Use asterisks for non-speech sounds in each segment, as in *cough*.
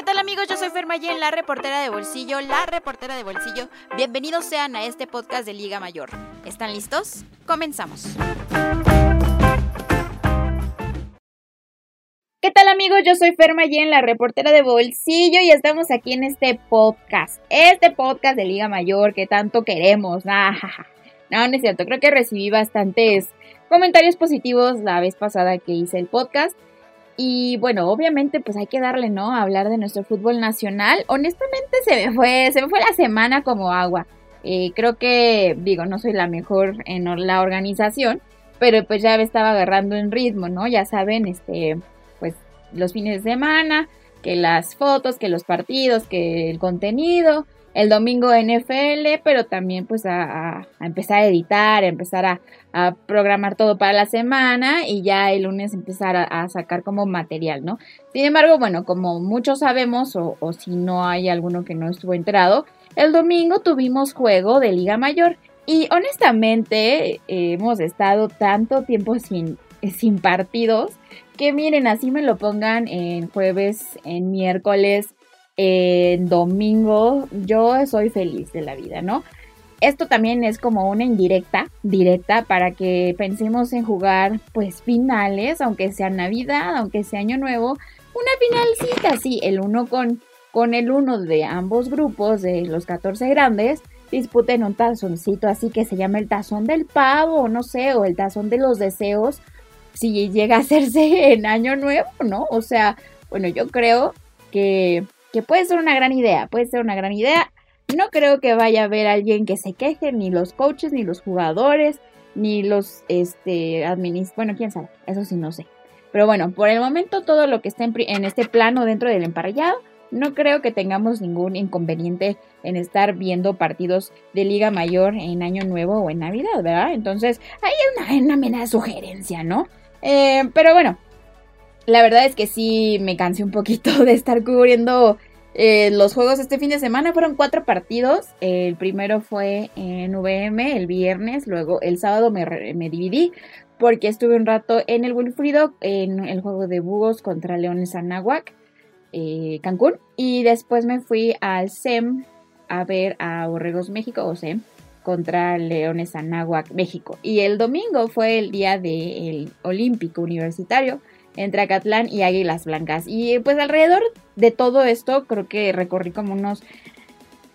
¿Qué tal amigos? Yo soy Fermayen, la reportera de bolsillo, la reportera de bolsillo. Bienvenidos sean a este podcast de Liga Mayor. ¿Están listos? Comenzamos. ¿Qué tal amigos? Yo soy Fermayen, la reportera de bolsillo y estamos aquí en este podcast. Este podcast de Liga Mayor que tanto queremos. no, no es cierto. Creo que recibí bastantes comentarios positivos la vez pasada que hice el podcast. Y bueno, obviamente pues hay que darle, ¿no? A hablar de nuestro fútbol nacional. Honestamente se me fue, se me fue la semana como agua. Eh, creo que, digo, no soy la mejor en la organización, pero pues ya estaba agarrando en ritmo, ¿no? Ya saben, este, pues los fines de semana, que las fotos, que los partidos, que el contenido el domingo NFL, pero también pues a, empezar a editar, a empezar a, programar todo para la semana y ya el lunes empezar a, sacar como material, ¿no? Sin embargo, bueno, como muchos sabemos o, si no hay alguno que no estuvo enterado, el domingo tuvimos juego de Liga Mayor y honestamente hemos estado tanto tiempo sin, sin partidos que miren, así me lo pongan en jueves, en miércoles, en domingo, yo soy feliz de la vida, ¿no? Esto también es como una indirecta, directa, para que pensemos en jugar pues finales, aunque sea Navidad, aunque sea Año Nuevo, una finalcita, sí, el uno con, con el uno de ambos grupos, de los 14 grandes, disputen un tazoncito así que se llama el tazón del pavo, no sé, o el tazón de los deseos, si llega a hacerse *laughs* en Año Nuevo, ¿no? O sea, bueno, yo creo que que puede ser una gran idea, puede ser una gran idea. No creo que vaya a haber alguien que se queje, ni los coaches, ni los jugadores, ni los este administradores, bueno, quién sabe, eso sí no sé. Pero bueno, por el momento todo lo que está en, este plano dentro del emparrillado, no creo que tengamos ningún inconveniente en estar viendo partidos de Liga Mayor en Año Nuevo o en Navidad, ¿verdad? Entonces, ahí es una, una sugerencia, ¿no? Eh, pero bueno, la verdad es que sí me cansé un poquito *laughs* de estar cubriendo eh, los juegos este fin de semana. Fueron cuatro partidos. El primero fue en VM el viernes. Luego el sábado me, dividí porque estuve un rato en el Wilfrido en el juego de búhos contra Leones Anáhuac, eh, Cancún. Y después me fui al SEM a ver a Borregos México o SEM contra Leones Anáhuac, México. Y el domingo fue el día del Olímpico Universitario entre Acatlán y Águilas Blancas. Y pues alrededor de todo esto creo que recorrí como unos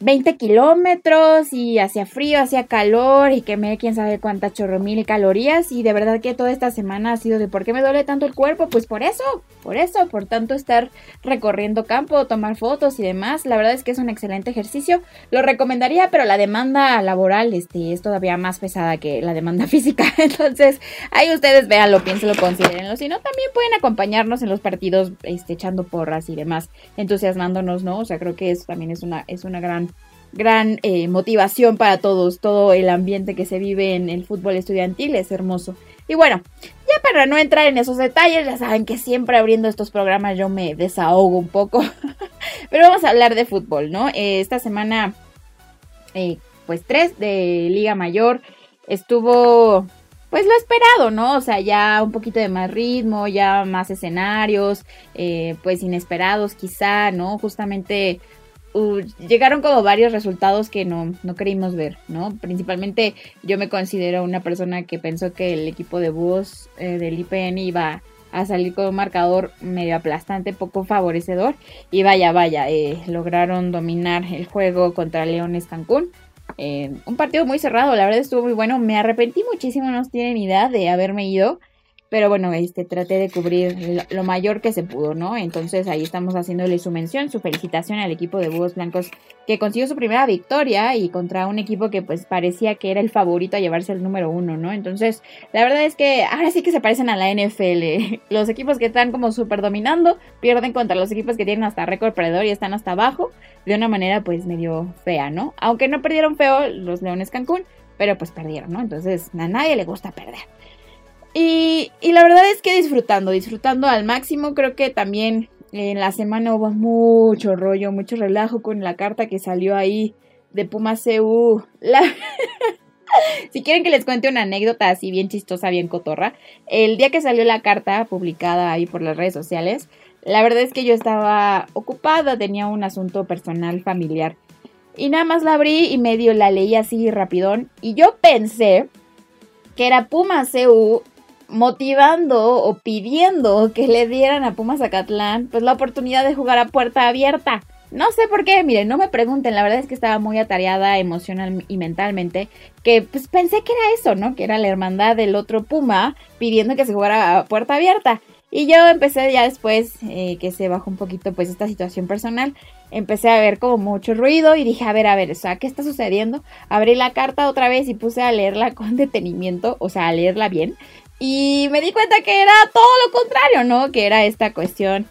20 kilómetros y hacía frío, hacía calor y quemé quién sabe cuántas chorro mil calorías. Y de verdad que toda esta semana ha sido de por qué me duele tanto el cuerpo, pues por eso, por eso, por tanto estar recorriendo campo, tomar fotos y demás, la verdad es que es un excelente ejercicio, lo recomendaría, pero la demanda laboral este, es todavía más pesada que la demanda *laughs* física, entonces ahí ustedes véanlo, piénsenlo, considérenlo, si no también pueden acompañarnos en los partidos este, echando porras y demás, entusiasmándonos, ¿no? O sea, creo que eso también es una, es una gran gran eh, motivación para todos. Todo el ambiente que se vive en el fútbol estudiantil es hermoso. Y bueno, ya para no entrar en esos detalles, ya saben que siempre abriendo estos programas yo me desahogo un poco. *laughs* Pero vamos a hablar de fútbol, ¿no? Eh, esta semana, eh, pues tres de Liga Mayor, estuvo pues lo esperado, ¿no? O sea, ya un poquito de más ritmo, ya más escenarios, pues inesperados quizá, ¿no? Justamente llegaron como varios resultados que no, no creímos ver, ¿no? Principalmente yo me considero una persona que pensó que el equipo de búhos eh, del IPN iba a salir con un marcador medio aplastante, poco favorecedor. Y vaya, vaya, eh, lograron dominar el juego contra Leones Cancún. Eh, un partido muy cerrado, la verdad estuvo muy bueno. Me arrepentí muchísimo, no tienen idea de haberme ido. Pero bueno, este, traté de cubrir lo mayor que se pudo, ¿no? Entonces ahí estamos haciéndole su mención, su felicitación al equipo de Búhos Blancos que consiguió su primera victoria y contra un equipo que pues parecía que era el favorito a llevarse el número uno, ¿no? Entonces, la verdad es que ahora sí que se parecen a la NFL. *laughs* Los equipos que están como súper dominando pierden contra los equipos que tienen hasta récord perdedor y están hasta abajo de una manera pues medio fea, ¿no? Aunque no perdieron feo los Leones Cancún, pero pues perdieron, ¿no? Entonces a nadie le gusta perder. Y, la verdad es que disfrutando, disfrutando al máximo, creo que también en la semana hubo mucho rollo, mucho relajo con la carta que salió ahí de Puma CU. *laughs* Si quieren que les cuente una anécdota así bien chistosa, bien cotorra, el día que salió la carta publicada ahí por las redes sociales, la verdad es que yo estaba ocupada, tenía un asunto personal familiar. Y nada más la abrí y medio la leí así rapidón. Y yo pensé que era Puma CU motivando o pidiendo que le dieran a Pumas Zacatlán pues la oportunidad de jugar a puerta abierta. No sé por qué, miren, no me pregunten, la verdad es que estaba muy atareada emocional y mentalmente, que pues pensé que era eso, ¿no? Que era la hermandad del otro Puma pidiendo que se jugara a puerta abierta. Y yo empecé ya después eh, que se bajó un poquito pues esta situación personal, empecé a ver como mucho ruido y dije, a ver, a ver, o sea, ¿qué está sucediendo? Abrí la carta otra vez y puse a leerla con *laughs* detenimiento, o sea, a leerla bien. Y me di cuenta que era todo lo contrario, ¿no? Que era esta cuestión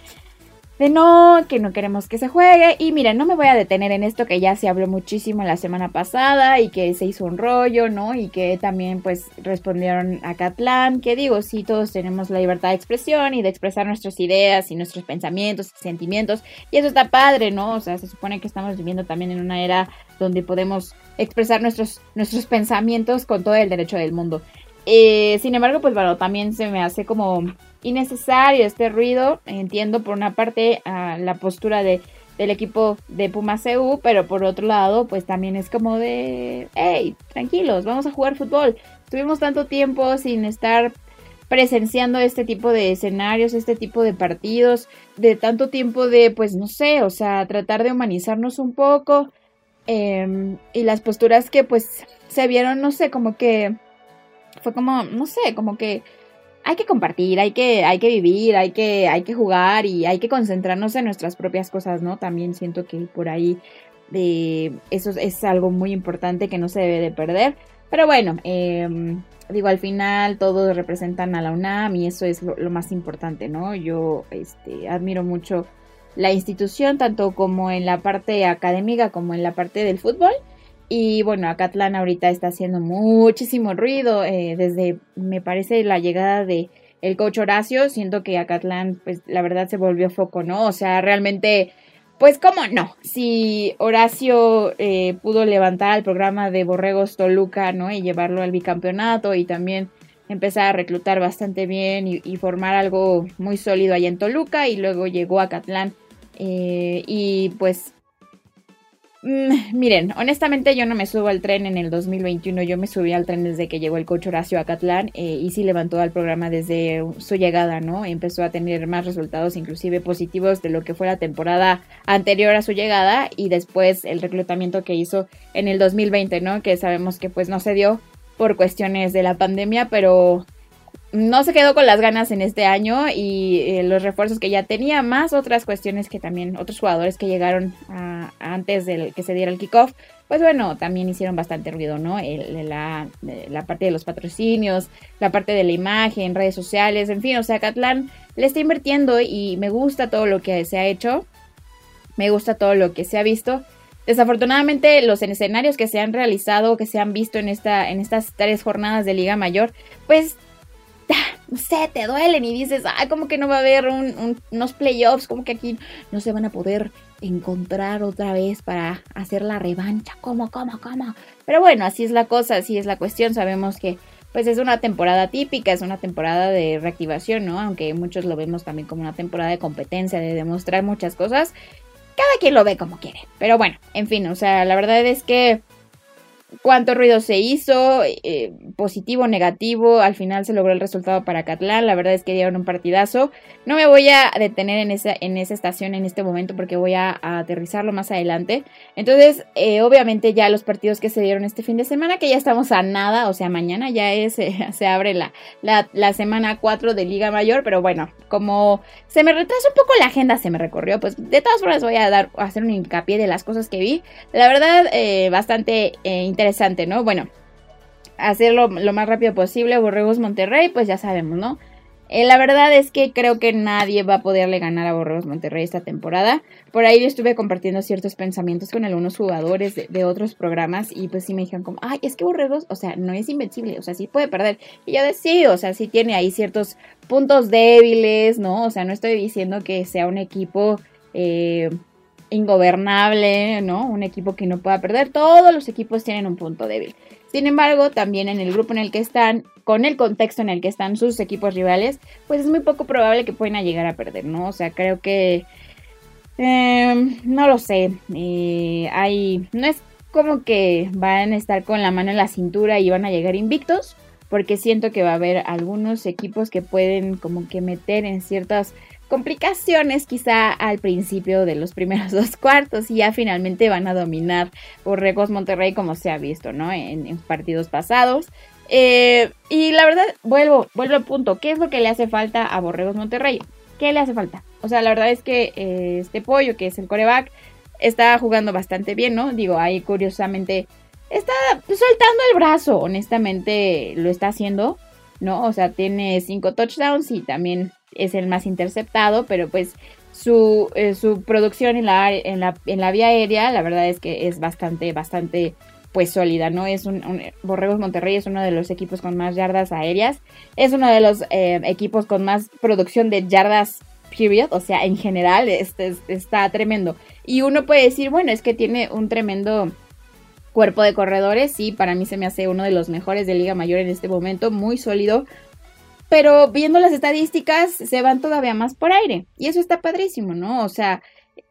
de no, que no queremos que se juegue. Y miren, no me voy a detener en esto que ya se habló muchísimo la semana pasada y que se hizo un rollo, ¿no? Y que también pues respondieron a Catlán, que digo, sí, todos tenemos la libertad de expresión y de expresar nuestras ideas y nuestros pensamientos y sentimientos. Y eso está padre, ¿no? O sea, se supone que estamos viviendo también en una era donde podemos expresar nuestros, nuestros pensamientos con todo el derecho del mundo. Eh, sin embargo, pues bueno, también se me hace como innecesario este ruido. Entiendo por una parte la postura de, del equipo de Puma CU, pero por otro lado, pues también es como de, hey, tranquilos, vamos a jugar fútbol. Tuvimos tanto tiempo sin estar presenciando este tipo de escenarios, este tipo de partidos, de tanto tiempo de, pues no sé, o sea, tratar de humanizarnos un poco. Em, y las posturas que pues se vieron, no sé, como que fue como, no sé, como que hay que compartir, hay que, hay que vivir, hay que, hay que jugar y hay que concentrarnos en nuestras propias cosas, ¿no? También siento que por ahí de eso es algo muy importante que no se debe de perder. Pero bueno, em, digo, al final todos representan a la UNAM y eso es lo, lo, más importante, ¿no? Yo este, admiro mucho la institución, tanto como en la parte académica como en la parte del fútbol. Y bueno, Acatlán ahorita está haciendo muchísimo ruido eh, desde, me parece, la llegada de el coach Horacio. Siento que Acatlán, pues la verdad se volvió foco, ¿no? O sea, realmente, pues cómo no. Si Horacio eh, pudo levantar el programa de Borregos Toluca, ¿no? Y llevarlo al bicampeonato y también empezar a reclutar bastante bien y, formar algo muy sólido allá en Toluca y luego llegó a Acatlán eh, y pues Mm, miren, honestamente yo no me subo al tren en el 2021, yo me subí al tren desde que llegó el coach Horacio a Catlán eh, y sí levantó al programa desde su llegada, ¿no? Empezó a tener más resultados, inclusive positivos, de lo que fue la temporada anterior a su llegada y después el reclutamiento que hizo en el 2020, ¿no? Que sabemos que pues no se dio por cuestiones de la pandemia, pero no se quedó con las ganas en este año y eh, los refuerzos que ya tenía, más otras cuestiones que también otros jugadores que llegaron antes del que se diera el kickoff, pues bueno, también hicieron bastante ruido, ¿no? la, la, parte de los patrocinios, la parte de la imagen, redes sociales, en fin, o sea, Catlán le está invirtiendo y me gusta todo lo que se ha hecho, me gusta todo lo que se ha visto. Desafortunadamente, los escenarios que se han realizado, que se han visto en, esta, en estas tres jornadas de Liga Mayor, pues no sé, te duelen y dices, ay, como que no va a haber unos playoffs, como que aquí no se van a poder encontrar otra vez para hacer la revancha, ¿cómo, cómo, cómo? Pero bueno, así es la cosa, así es la cuestión, sabemos que pues es una temporada típica, es una temporada de reactivación, ¿no? Aunque muchos lo vemos también como una temporada de competencia, de demostrar muchas cosas. Cada quien lo ve como quiere. Pero bueno, en fin, o sea, la verdad es que cuánto ruido se hizo, eh, positivo, negativo, al final se logró el resultado para Catlán, la verdad es que dieron un partidazo. No me voy a detener en esa, en esa estación en este momento porque voy a, aterrizarlo más adelante. Entonces, eh, obviamente ya los partidos que se dieron este fin de semana, que ya estamos a nada, o sea, mañana ya es, *laughs* se abre la, la, semana 4 de Liga Mayor, pero bueno, como se me retrasó un poco la agenda, se me recorrió, pues de todas formas voy a dar, a hacer un hincapié de las cosas que vi. La verdad, eh, bastante interesante interesante, ¿no? Bueno, hacerlo lo más rápido posible. Borregos Monterrey, pues ya sabemos, ¿no? Eh, la verdad es que creo que nadie va a poderle ganar a Borregos Monterrey esta temporada. Por ahí yo estuve compartiendo ciertos pensamientos con algunos jugadores de, otros programas y pues sí me dijeron como, ay, es que Borregos, o sea, no es invencible, o sea, sí puede perder. Y yo decía, o sea, sí tiene ahí ciertos puntos débiles, ¿no? O sea, no estoy diciendo que sea un equipo... Eh, ingobernable, ¿no? Un equipo que no pueda perder. Todos los equipos tienen un punto débil. Sin embargo, también en el grupo en el que están, con el contexto en el que están sus equipos rivales, pues es muy poco probable que puedan llegar a perder, ¿no? O sea, creo que... Em, no lo sé. Eh, hay... No es como que van a estar con la mano en la cintura y van a llegar invictos, porque siento que va a haber algunos equipos que pueden como que meter en ciertas complicaciones quizá al principio de los primeros *laughs* dos cuartos y ya finalmente van a dominar Borregos Monterrey como se ha visto, ¿no? En, partidos pasados. Eh, y la verdad, vuelvo, vuelvo al punto. ¿Qué es lo que le hace falta a Borregos Monterrey? ¿Qué le hace falta? O sea, la verdad es que eh, este pollo, que es el coreback, está jugando bastante bien, ¿no? Digo, ahí curiosamente está soltando el brazo, honestamente lo está haciendo, ¿no? O sea, tiene cinco touchdowns y también es el más interceptado, pero pues su, eh, su producción en la, en, la, en la vía aérea, la verdad es que es bastante, bastante pues sólida, ¿no? Es un, Borregos Monterrey es uno de los equipos con más yardas aéreas, es uno de los eh, equipos con más producción de yardas period, o sea, en general este, está tremendo. Y uno puede decir, bueno, es que tiene un tremendo cuerpo de corredores, sí, para mí se me hace uno de los mejores de Liga Mayor en este momento, muy sólido, pero viendo las estadísticas se van todavía más por aire y eso está padrísimo, ¿no? O sea,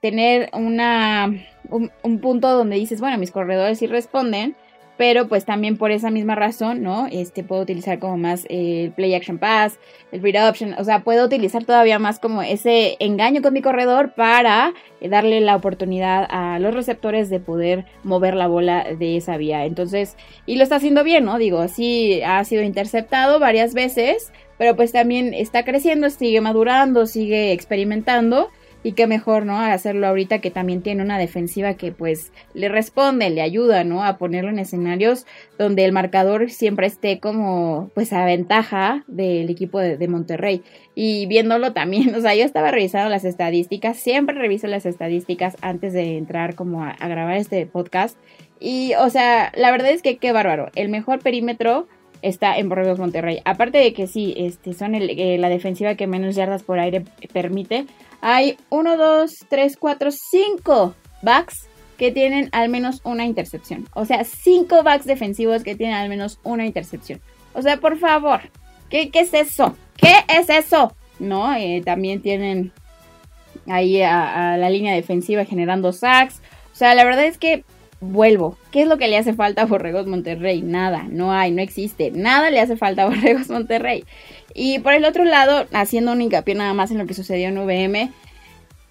tener una, un, un punto donde dices, bueno, mis corredores sí responden, pero pues también por esa misma razón, ¿no? Este puedo utilizar como más el play action pass, el read option, o sea, puedo utilizar todavía más como ese engaño con mi corredor para eh, darle la oportunidad a los receptores de poder mover la bola de esa vía. Entonces, y lo está haciendo bien, ¿no? Digo, sí ha sido interceptado varias veces, pero pues también está creciendo, sigue madurando, sigue experimentando y qué mejor, ¿no? Hacerlo ahorita que también tiene una defensiva que pues le responde, le ayuda, ¿no? A ponerlo en escenarios donde el marcador siempre esté como pues a ventaja del equipo de, Monterrey. Y viéndolo también, *laughs* o sea, yo estaba revisando las estadísticas, siempre reviso las estadísticas antes de entrar como a, grabar este podcast. Y, o sea, la verdad es que qué bárbaro. El mejor perímetro está en Borregos Monterrey. Aparte de que sí, este, son eh, la defensiva que menos yardas por aire permite, hay 1, 2, 3, 4, 5 backs que tienen al menos una intercepción. O sea, 5 backs defensivos que tienen al menos una intercepción. O sea, por favor, ¿qué, es eso? ¿Qué es eso? ¿No? Eh, también tienen ahí a, la línea defensiva generando sacks. O sea, la verdad es que vuelvo. ¿Qué es lo que le hace falta a Borregos Monterrey? Nada, no hay, no existe. Nada le hace falta a Borregos Monterrey. Y por el otro lado, haciendo un hincapié nada más en lo que sucedió en VM,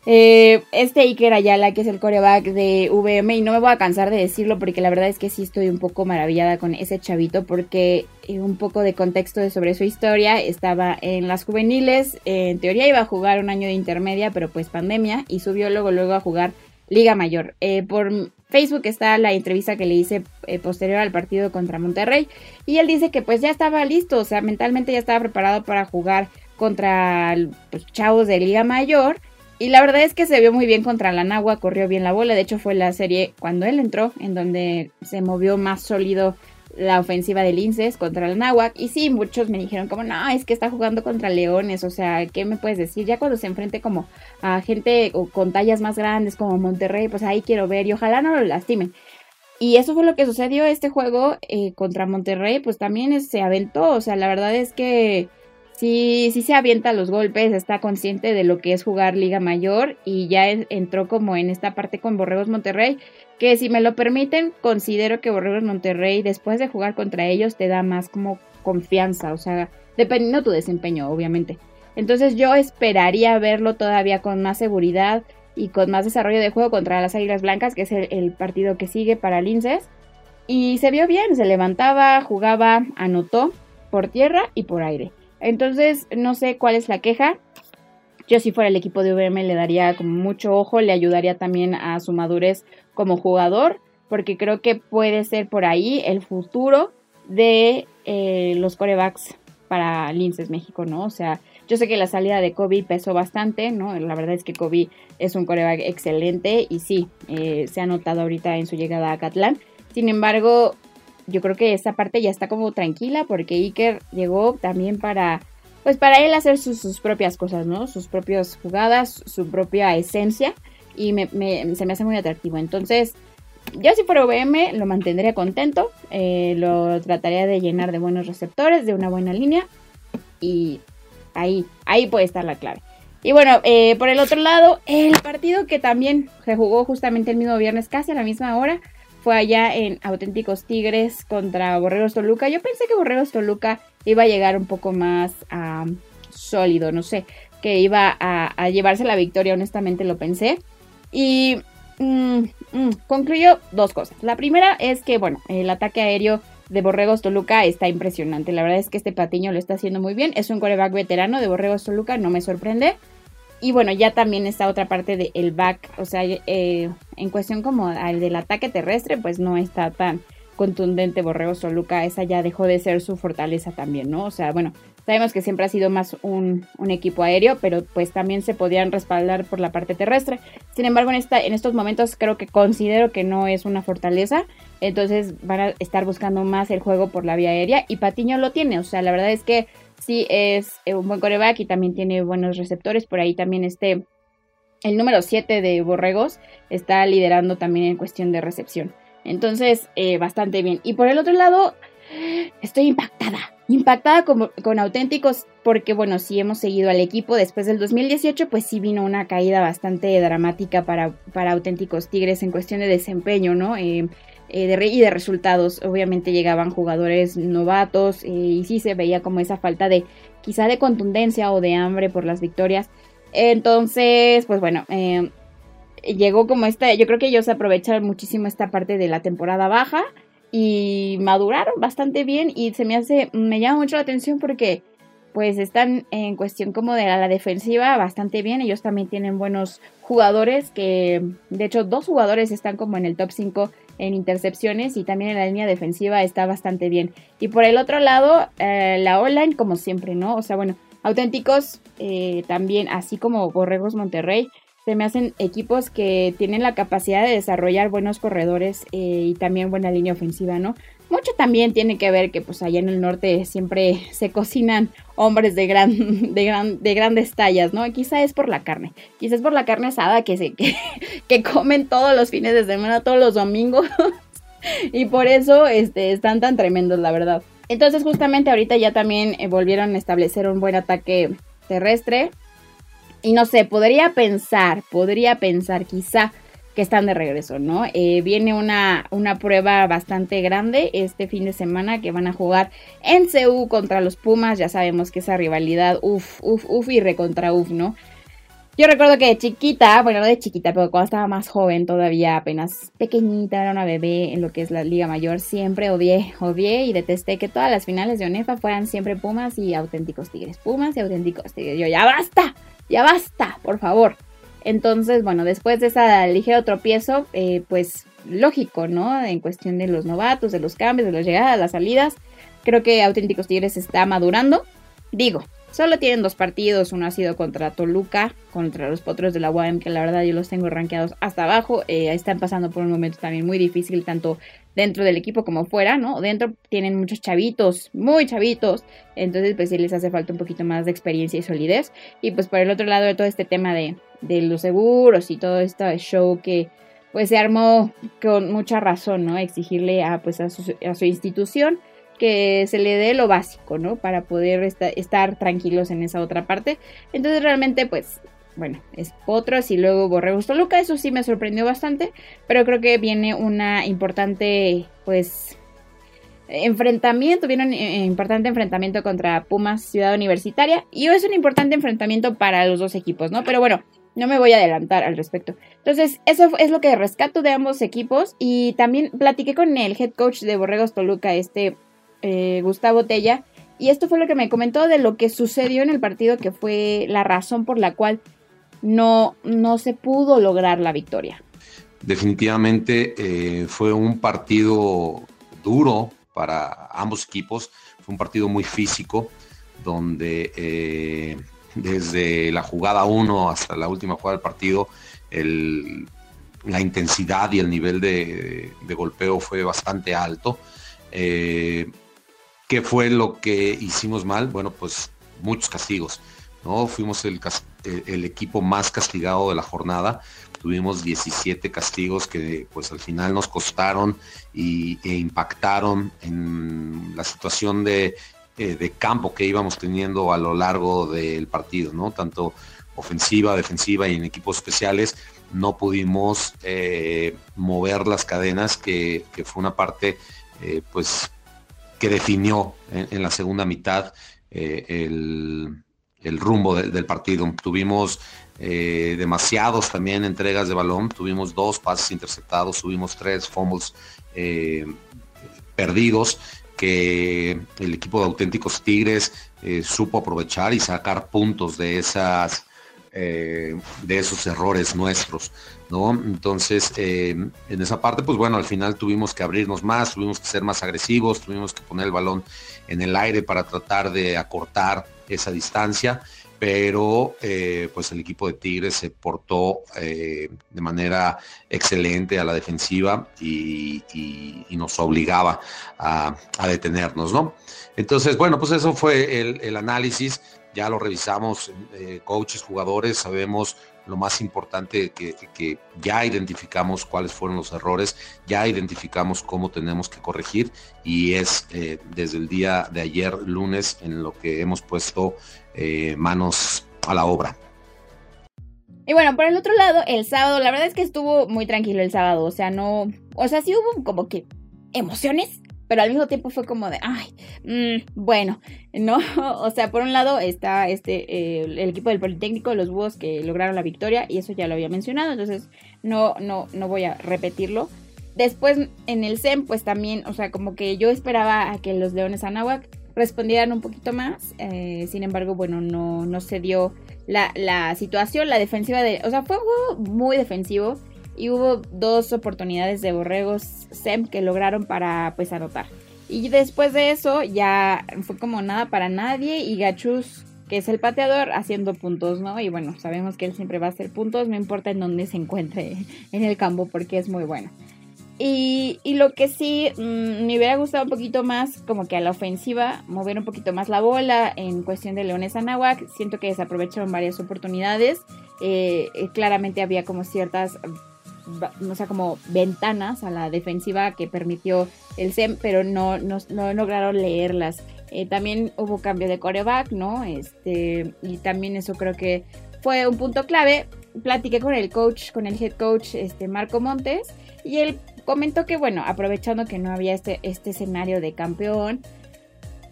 eh, este Iker Ayala, que es el coreback de VM, y no me voy a cansar de decirlo porque la verdad es que sí estoy un poco maravillada con ese chavito, porque eh, un poco de contexto sobre su historia, estaba en las juveniles, en teoría iba a jugar un año de intermedia, pero pues pandemia, y subió luego, luego a jugar Liga Mayor. Eh, por Facebook está la entrevista que le hice eh, posterior al partido contra Monterrey y él dice que pues ya estaba listo, o sea, mentalmente ya estaba preparado para jugar contra pues, chavos de Liga Mayor y la verdad es que se vio muy bien contra la Nagua, corrió bien la bola, de hecho fue la serie cuando él entró en donde se movió más sólido la ofensiva de Linces contra el Náhuac. Y sí, muchos me dijeron como, no, es que está jugando contra Leones. O sea, ¿qué me puedes decir? Ya cuando se enfrente como a gente con tallas más grandes como Monterrey, pues ahí quiero ver y ojalá no lo lastimen. Y eso fue lo que sucedió este juego eh, contra Monterrey, pues también se aventó. O sea, la verdad es que sí, sí se avienta los golpes, está consciente de lo que es jugar Liga Mayor y ya entró como en esta parte con Borregos Monterrey que si me lo permiten, considero que Borregos Monterrey, después de jugar contra ellos, te da más como confianza, o sea, dependiendo de tu desempeño, obviamente. Entonces yo esperaría verlo todavía con más seguridad y con más desarrollo de juego contra las Águilas Blancas, que es el, partido que sigue para Linces. Y se vio bien, se levantaba, jugaba, anotó por tierra y por aire. Entonces, no sé cuál es la queja. Yo si fuera el equipo de VM le daría como mucho ojo, le ayudaría también a su madurez como jugador, porque creo que puede ser por ahí el futuro de eh, los corebacks para Linces México, ¿no? O sea, yo sé que la salida de Kobe pesó bastante, ¿no? La verdad es que Kobe es un coreback excelente y sí, eh, se ha notado ahorita en su llegada a Catlán. Sin embargo, yo creo que esta parte ya está como tranquila porque Iker llegó también para, pues para él hacer sus, sus propias cosas, ¿no? Sus propias jugadas, su propia esencia y me, se me hace muy atractivo. Entonces, yo si fuera VM lo mantendría contento, eh, lo trataría de llenar de buenos receptores, de una buena línea y ahí, ahí puede estar la clave. Y bueno, eh, por el otro lado, el partido que también se jugó justamente el mismo viernes, casi a la misma hora, fue allá en Auténticos Tigres contra Borregos Toluca. Yo pensé que Borregos Toluca iba a llegar un poco más sólido, no sé, que iba a, llevarse la victoria, honestamente lo pensé. Y mm, mm, concluyo dos cosas. La primera es que, bueno, el ataque aéreo de Borregos Toluca está impresionante. La verdad es que este Patiño lo está haciendo muy bien. Es un coreback veterano de Borregos Toluca, no me sorprende. Y bueno, ya también está otra parte del back, o sea, eh, en cuestión como al del ataque terrestre, pues no está tan contundente Borregos Toluca. Esa ya dejó de ser su fortaleza también, ¿no? O sea, bueno, Sabemos que siempre ha sido más un, equipo aéreo, pero pues también se podían respaldar por la parte terrestre. Sin embargo, en, esta, en estos momentos creo que considero que no es una fortaleza. Entonces van a estar buscando más el juego por la vía aérea. Y Patiño lo tiene. O sea, la verdad es que sí es eh, un buen coreback y también tiene buenos receptores. Por ahí también este... El número 7 de Borregos está liderando también en cuestión de recepción. Entonces, eh, bastante bien. Y por el otro lado, estoy impactada impactada con, auténticos porque bueno, si hemos seguido al equipo después del 2018, pues sí vino una caída bastante dramática para, para auténticos Tigres en cuestión de desempeño, ¿no? Eh, eh, y de resultados. Obviamente llegaban jugadores novatos eh, y sí se veía como esa falta de quizá de contundencia o de hambre por las victorias. Entonces, pues bueno, llegó como esta, yo creo que ellos aprovecharon muchísimo esta parte de la temporada baja y maduraron bastante bien y se me hace, me llama mucho la atención porque pues están en cuestión como de la, defensiva bastante bien, ellos también tienen buenos jugadores que de hecho dos jugadores están como en el top 5 en intercepciones y también en la línea defensiva está bastante bien. Y por el otro lado, eh, la online como siempre, ¿no? O sea, bueno, auténticos eh, también, así como Borregos Monterrey, se me hacen equipos que tienen la capacidad de desarrollar buenos corredores eh, y también buena línea ofensiva, ¿no? Mucho también tiene que ver que pues allá en el norte siempre *laughs* se cocinan hombres de gran, *laughs* de gran, de grandes tallas, ¿no? Quizá es por la carne, quizás por la carne asada que se, *laughs* que, que comen todos los fines de semana, todos los domingos. y por eso este, están tan tremendos, la verdad. Entonces justamente ahorita ya también eh, volvieron a establecer un buen ataque terrestre. Y no sé, podría pensar, podría pensar quizá que están de regreso, ¿no? Eh, viene una, una prueba bastante grande este fin de semana que van a jugar en CU contra los Pumas. Ya sabemos que esa rivalidad, uff, uff, uff y recontra uff, ¿no? Yo recuerdo que de chiquita, bueno, no de chiquita, pero cuando estaba más joven, todavía apenas pequeñita, era una bebé en lo que es la Liga Mayor, siempre odié, odié y detesté que todas las finales de ONEFA fueran siempre Pumas y auténticos Tigres. Pumas y auténticos Tigres. Yo, ya basta, ya basta, por favor. Entonces, bueno, después de ese ligero tropiezo, eh, pues lógico, ¿no? En cuestión de los novatos, de los cambios, de las llegadas, las salidas, creo que Auténticos Tigres está madurando. Digo, solo tienen dos partidos, uno ha sido contra Toluca, contra los Potros de la UAM, que la verdad yo los tengo rankeados hasta abajo, eh, están pasando por un momento también muy difícil, tanto dentro del equipo como fuera, ¿no? Dentro tienen muchos chavitos, muy chavitos, entonces pues sí les hace falta un poquito más de experiencia y solidez. Y pues por el otro lado de todo este tema de, de los seguros y todo este show que pues se armó con mucha razón, ¿no? Exigirle a pues a su, a su institución que se le dé lo básico, ¿no? Para poder estar tranquilos en esa otra parte. Entonces realmente pues bueno, es Potros y luego Borregos Toluca, eso sí me sorprendió bastante, pero creo que viene una importante, pues, enfrentamiento, viene un eh, importante enfrentamiento contra Pumas Ciudad Universitaria y es un importante enfrentamiento para los dos equipos, ¿no? Pero bueno, no me voy a adelantar al respecto. Entonces, eso es lo que rescato de ambos equipos y también platiqué con el head coach de Borregos Toluca, este eh, Gustavo Tella, y esto fue lo que me comentó de lo que sucedió en el partido, que fue la razón por la cual no, no se pudo lograr la victoria. Definitivamente eh, fue un partido duro para ambos equipos, fue un partido muy físico, donde eh, desde la jugada 1 hasta la última jugada del partido, la intensidad y el nivel de, golpeo fue bastante alto. Eh, ¿Qué fue lo que hicimos mal? Bueno, pues muchos castigos ¿no? Fuimos el, equipo más castigado de la jornada tuvimos 17 castigos que pues al final nos costaron y, e impactaron en la situación de, eh, de, campo que íbamos teniendo a lo largo del partido, ¿no? Tanto ofensiva, defensiva y en equipos especiales no pudimos eh, mover las cadenas, que, fue una parte eh, pues que definió en, la segunda mitad el, el, rumbo del partido. Tuvimos eh, demasiados también entregas de balón, tuvimos dos pases interceptados, tuvimos tres fumbles eh, perdidos que el equipo de auténticos Tigres eh, supo aprovechar y sacar puntos de esas de esos errores nuestros, ¿no? Entonces, en esa parte, pues bueno, al final tuvimos que abrirnos más, tuvimos que ser más agresivos, tuvimos que poner el balón en el aire para tratar de acortar esa distancia pero eh, pues el equipo de Tigres se portó eh, de manera excelente a la defensiva y, nos obligaba a, detenernos, ¿no? Entonces, bueno, pues eso fue el, análisis, ya lo revisamos, eh, coaches, jugadores, sabemos lo más importante que, ya identificamos cuáles fueron los errores, ya identificamos cómo tenemos que corregir y es desde el día de ayer, lunes, en lo que hemos puesto eh, manos a la obra. Y bueno, por el otro lado, el sábado, la verdad es que estuvo muy tranquilo el sábado, o sea, no, o sea, sí hubo como que emociones, pero al mismo tiempo fue como de, ay, mm, bueno, ¿no? *laughs* O sea, por un lado está este, el equipo del Politécnico, los búhos que lograron la victoria, y eso ya lo había mencionado, entonces no, no, no voy a repetirlo. Después en el SEM, pues también, o sea, como que yo esperaba a que los Leones Anáhuac respondieran un poquito más. Eh, sin embargo, bueno, no, no se dio la, situación, la defensiva de... O sea, fue muy defensivo y hubo dos oportunidades de borregos SEM que lograron para pues anotar. Y después de eso ya fue como nada para nadie y Gachus, que es el pateador, haciendo puntos, ¿no? Y bueno, sabemos que él siempre va a hacer puntos, no importa en dónde se encuentre *laughs* en el campo porque es muy bueno. Y, lo que sí mm, me hubiera gustado un poquito más, como que a la ofensiva, mover un poquito más la bola en cuestión de Leones Anahuac. Siento que desaprovecharon varias oportunidades. Eh, eh, claramente había como ciertas, no sé, como ventanas a la defensiva que permitió el SEM, pero no, no, lograron leerlas. Eh, también hubo cambio de coreback, ¿no? Este, y también eso creo que fue un punto clave. Platiqué con el coach, con el head coach, este, Marco Montes, y él comentó que, bueno, aprovechando que no había este, este escenario de campeón,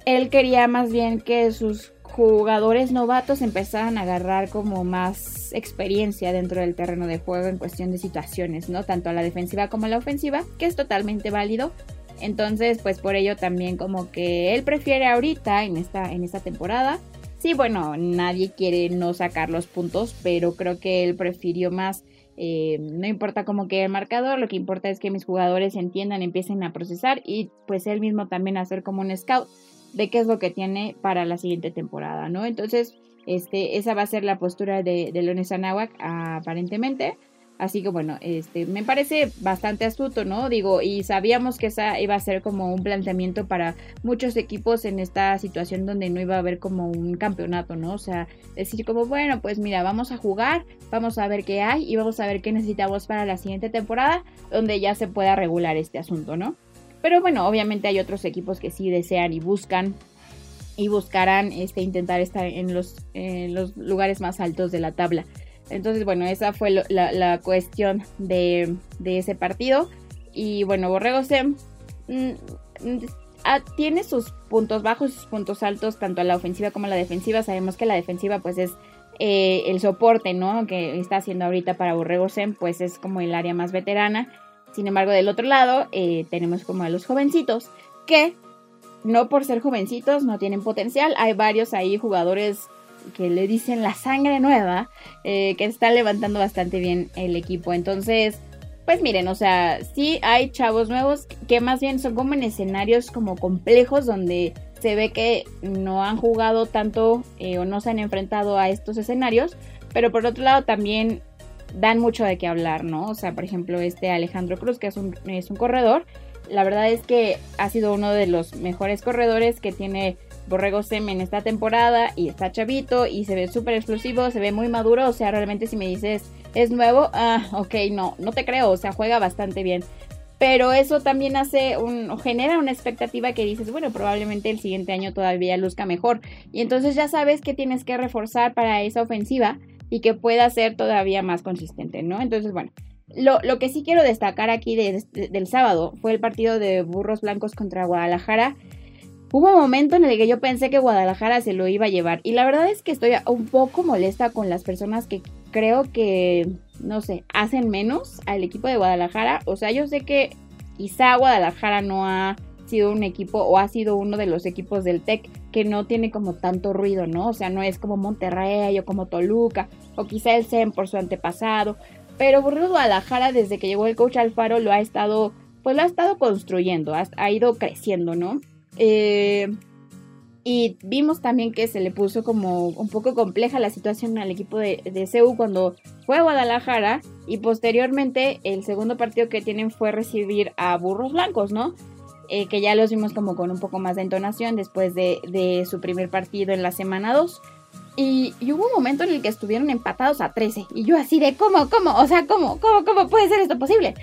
él quería más bien que sus jugadores novatos empezaran a agarrar como más experiencia dentro del terreno de juego en cuestión de situaciones, ¿no? Tanto a la defensiva como a la ofensiva, que es totalmente válido. Entonces, pues por ello también como que él prefiere ahorita en esta, en esta temporada. Sí, bueno, nadie quiere no sacar los puntos, pero creo que él prefirió más eh, no importa cómo quede el marcador, lo que importa es que mis jugadores entiendan, empiecen a procesar y pues él mismo también hacer como un scout de qué es lo que tiene para la siguiente temporada, ¿no? Entonces, este, esa va a ser la postura de, de Leones Anáhuac aparentemente. Así que bueno, este, me parece bastante astuto, ¿no? Digo, y sabíamos que esa iba a ser como un planteamiento para muchos equipos en esta situación donde no iba a haber como un campeonato, ¿no? O sea, decir como, bueno, pues mira, vamos a jugar, vamos a ver qué hay y vamos a ver qué necesitamos para la siguiente temporada, donde ya se pueda regular este asunto, ¿no? Pero bueno, obviamente hay otros equipos que sí desean y buscan y buscarán este, intentar estar en los, los lugares más altos de la tabla. Entonces, bueno, esa fue la, cuestión de, ese partido. Y bueno, Borrego se, mm, mm, ah, tiene sus puntos bajos y sus puntos altos, tanto a la ofensiva como a la defensiva. Sabemos que la defensiva, pues, es eh, el soporte, ¿no? Que está haciendo ahorita para Borrego Sem, pues es como el área más veterana. Sin embargo, del otro lado, eh, tenemos como a los jovencitos que no por ser jovencitos no tienen potencial. Hay varios ahí jugadores que le dicen la sangre nueva, eh, que está levantando bastante bien el equipo. Entonces, pues miren, o sea, sí hay chavos nuevos que más bien son como en escenarios como complejos donde se ve que no han jugado tanto eh, o no se han enfrentado a estos escenarios, pero por otro lado también dan mucho de qué hablar, ¿no? O sea, por ejemplo, este Alejandro Cruz, que es un, es un corredor, la verdad es que ha sido uno de los mejores corredores que tiene Borrego Semen esta temporada y está chavito y se ve súper explosivo, se ve muy maduro, o sea, realmente si me dices es nuevo, ah, ok, no, no te creo, o sea, juega bastante bien. Pero eso también hace un, genera una expectativa que dices, bueno, probablemente el siguiente año todavía luzca mejor. Y entonces ya sabes que tienes que reforzar para esa ofensiva y que pueda ser todavía más consistente, ¿no? Entonces, bueno, lo, lo que sí quiero destacar aquí del sábado fue el partido de Burros Blancos contra Guadalajara. Hubo un momento en el que yo pensé que Guadalajara se lo iba a llevar y la verdad es que estoy un poco molesta con las personas que creo que, no sé, hacen menos al equipo de Guadalajara. O sea, yo sé que quizá Guadalajara no ha sido un equipo o ha sido uno de los equipos del TEC que no tiene como tanto ruido, ¿no? O sea, no es como Monterrey o como Toluca o quizá el SEM por su antepasado. Pero Burritos Guadalajara desde que llegó el coach Alfaro lo ha estado, pues lo ha estado construyendo, ha, ha ido creciendo, ¿no? Eh, y vimos también que se le puso como un poco compleja la situación al equipo de, de CEU cuando fue a Guadalajara y posteriormente el segundo partido que tienen fue recibir a Burros Blancos, ¿no? Eh, que ya los vimos como con un poco más de entonación después de, su primer partido en la semana 2. Y, hubo un momento en el que estuvieron empatados a 13. Y yo así de, ¿cómo, cómo? O sea, ¿cómo, cómo, cómo puede ser esto posible?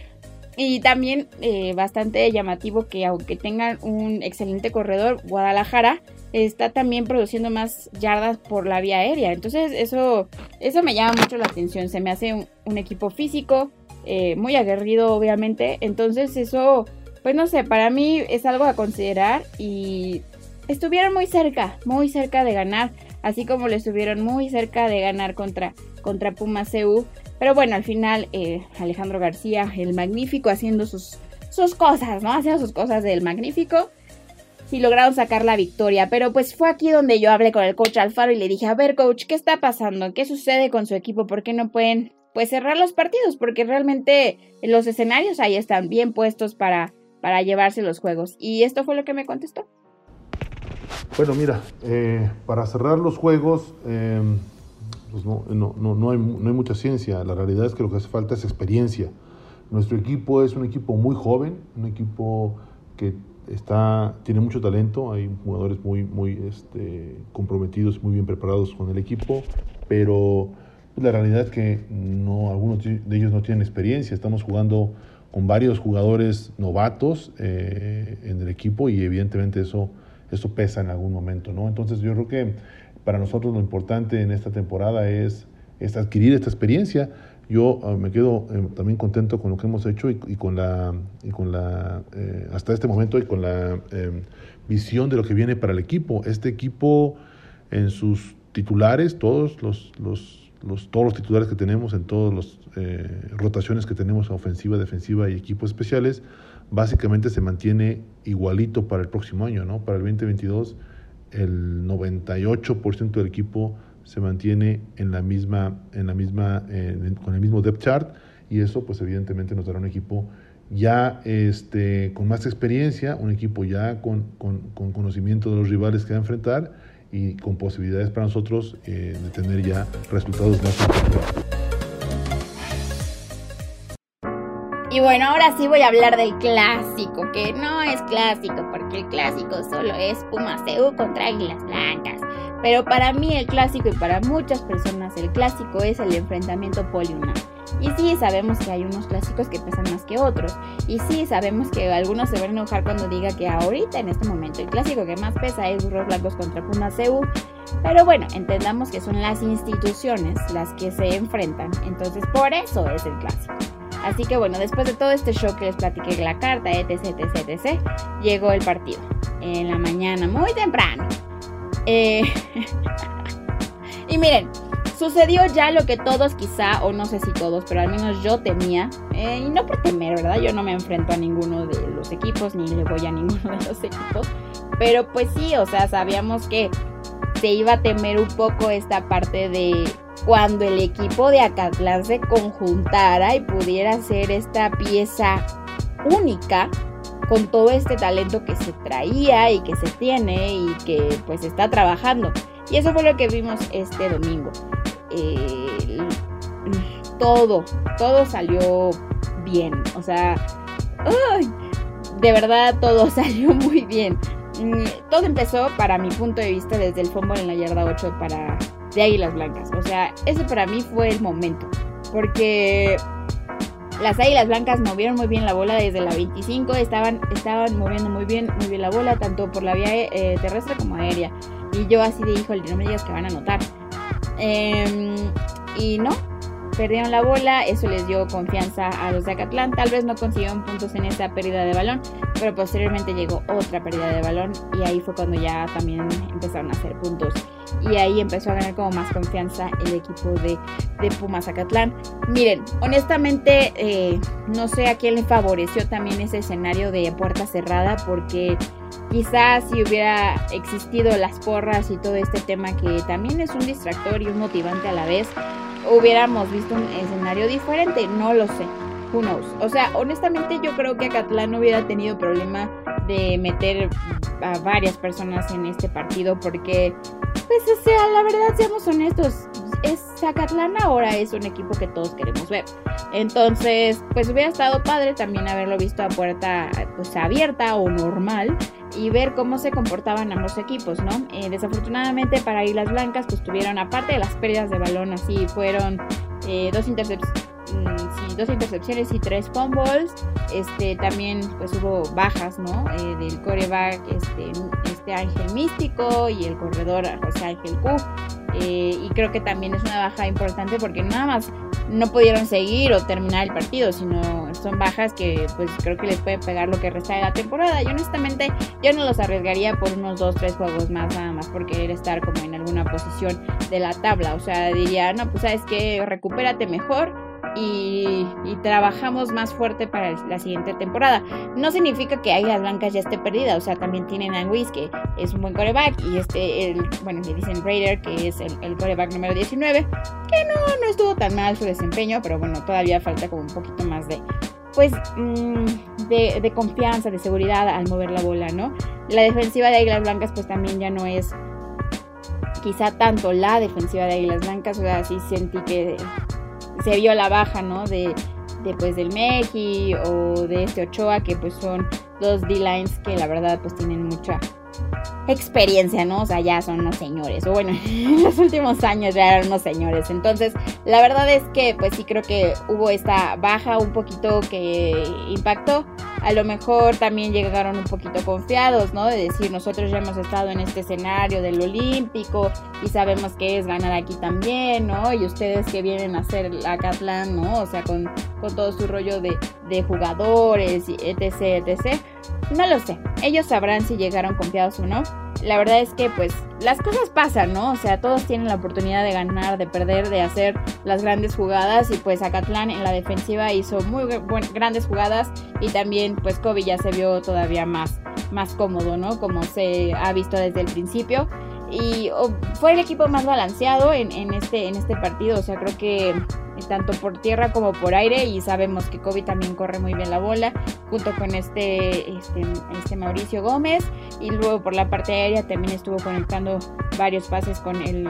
Y también eh, bastante llamativo que aunque tengan un excelente corredor, Guadalajara está también produciendo más yardas por la vía aérea. Entonces eso, eso me llama mucho la atención. Se me hace un, equipo físico, eh, muy aguerrido obviamente. Entonces eso, pues no sé, para mí es algo a considerar y estuvieron muy cerca, muy cerca de ganar. Así como lo estuvieron muy cerca de ganar contra, contra Puma CU. Pero bueno, al final eh, Alejandro García, el magnífico, haciendo sus, sus cosas, ¿no? Haciendo sus cosas del magnífico y lograron sacar la victoria. Pero pues fue aquí donde yo hablé con el coach Alfaro y le dije, a ver coach, ¿qué está pasando? ¿Qué sucede con su equipo? ¿Por qué no pueden pues cerrar los partidos? Porque realmente los escenarios ahí están bien puestos para, para llevarse los juegos. Y esto fue lo que me contestó. Bueno, mira, eh, para cerrar los juegos, eh, pues no, no, no, hay, no hay mucha ciencia. La realidad es que lo que hace falta es experiencia. Nuestro equipo es un equipo muy joven, un equipo que está, tiene mucho talento, hay jugadores muy, muy este, comprometidos, muy bien preparados con el equipo, pero la realidad es que no, algunos de ellos no tienen experiencia. Estamos jugando con varios jugadores novatos eh, en el equipo y evidentemente eso, eso pesa en algún momento. ¿no? Entonces yo creo que para nosotros lo importante en esta temporada es, es adquirir esta experiencia yo ah, me quedo eh, también contento con lo que hemos hecho y, con la, y con la eh, hasta este momento y con la em, visión de lo que viene para el equipo. Este equipo en sus titulares, todos los, los, los todos los titulares que tenemos en todas las eh, rotaciones que tenemos, ofensiva, defensiva y equipos especiales, básicamente se mantiene igualito para el próximo año, ¿no? Para el 2022, el 98% del equipo se mantiene en la misma, en la misma, con el mismo depth chart y eso pues evidentemente nos dará un equipo ya este, con más experiencia, un equipo ya con, conocimiento de los rivales que va a enfrentar y con posibilidades para nosotros eh, de tener ya resultados más importantes. Y bueno, ahora sí voy a hablar del clásico, que no es clásico, porque el clásico solo es Pumaseu contra Águilas Blancas. Pero para mí el clásico y para muchas personas el clásico es el enfrentamiento poliunal. Y sí, sabemos que hay unos clásicos que pesan más que otros. Y sí, sabemos que algunos se van a enojar cuando diga que ahorita, en este momento, el clásico que más pesa es Burros Blancos contra Puma CU. Pero bueno, entendamos que son las instituciones las que se enfrentan. Entonces, por eso es el clásico. Así que bueno, después de todo este show que les platiqué la carta, etc, etc, etc, llegó el partido. En la mañana, muy temprano. Eh, *laughs* y miren, sucedió ya lo que todos quizá, o no sé si todos, pero al menos yo temía. Eh, y no por temer, ¿verdad? Yo no me enfrento a ninguno de los equipos, ni le voy a ninguno *laughs* de los equipos. Pero pues sí, o sea, sabíamos que se iba a temer un poco esta parte de cuando el equipo de Acatlán se conjuntara y pudiera ser esta pieza única con todo este talento que se traía y que se tiene y que pues está trabajando. Y eso fue lo que vimos este domingo. todo, todo salió bien. O sea, de verdad todo *laughs* salió muy bien. mm, todo empezó para mi punto de vista desde el fútbol en la yarda 8 para de Águilas Blancas. O sea, ese para mí fue el momento. Porque las Águilas Blancas movieron muy bien la bola desde la 25, estaban, estaban moviendo muy bien, muy bien la bola, tanto por la vía eh, terrestre como aérea. Y yo así de, híjole, no me digas que van a anotar. Em, y no, perdieron la bola, eso les dio confianza a los de Acatlán, tal vez no consiguieron puntos en esa pérdida de balón, pero posteriormente llegó otra pérdida de balón y ahí fue cuando ya también empezaron a hacer puntos y ahí empezó a ganar como más confianza el equipo de, de Pumas Acatlán. Miren, honestamente eh, no sé a quién le favoreció también ese escenario de puerta cerrada porque quizás si hubiera existido las porras y todo este tema que también es un distractor y un motivante a la vez, hubiéramos visto un escenario diferente, no lo sé. Who knows? O sea, honestamente yo creo que Acatlán no hubiera tenido problema de meter a varias personas en este partido porque, pues, o sea, la verdad, seamos honestos, es Zacatlán ahora es un equipo que todos queremos ver. Entonces, pues hubiera estado padre también haberlo visto a puerta pues abierta o normal y ver cómo se comportaban ambos equipos, ¿no? Eh, desafortunadamente para Islas Blancas pues tuvieron aparte de las pérdidas de balón así fueron eh, dos intercepciones mm, dos intercepciones y tres fumbles. Este, también pues hubo bajas, ¿no? Eh, del coreback, este, este Ángel Místico y el corredor José Ángel Q. Eh, y creo que también es una baja importante porque nada más no pudieron seguir o terminar el partido, sino son bajas que pues creo que les puede pegar lo que resta de la temporada. Y honestamente yo no los arriesgaría por unos 2-3 juegos más nada más por querer estar como en alguna posición de la tabla. O sea, diría, no, pues sabes que recupérate mejor y, trabajamos más fuerte para la siguiente temporada. No significa que Águilas Blancas ya esté perdida, o sea, también tienen a Luis, que es un buen coreback, y este, el, bueno, le dicen Raider, que es el, coreback número 19, que no, no estuvo tan mal su desempeño, pero bueno, todavía falta como un poquito más de, pues, mm, de, de confianza, de seguridad al mover la bola, ¿no? La defensiva de Águilas Blancas, pues también ya no es quizá tanto la defensiva de Águilas Blancas, o sea, sí sentí que se vio la baja, ¿no? De, de pues del Meji o de este Ochoa, que pues son dos D-lines que la verdad pues tienen mucha experiencia, ¿no? O sea, ya son unos señores. O bueno, *laughs* en los últimos años ya eran unos señores. Entonces, la verdad es que, pues sí creo que hubo esta baja un poquito que impactó. A lo mejor también llegaron un poquito confiados, ¿no? De decir, nosotros ya hemos estado en este escenario del Olímpico y sabemos que es ganar aquí también, ¿no? Y ustedes que vienen a hacer la Catlan, ¿no? O sea, con, con todo su rollo de, de jugadores etc, etc. No lo sé, ellos sabrán si llegaron confiados o no. La verdad es que pues las cosas pasan, ¿no? O sea, todos tienen la oportunidad de ganar, de perder, de hacer las grandes jugadas y pues Acatlán en la defensiva hizo muy grandes jugadas y también pues Kobe ya se vio todavía más, más cómodo, ¿no? Como se ha visto desde el principio y fue el equipo más balanceado en, en, este, en este partido, o sea, creo que tanto por tierra como por aire y sabemos que Kobe también corre muy bien la bola junto con este, este, este Mauricio Gómez y luego por la parte aérea también estuvo conectando varios pases con el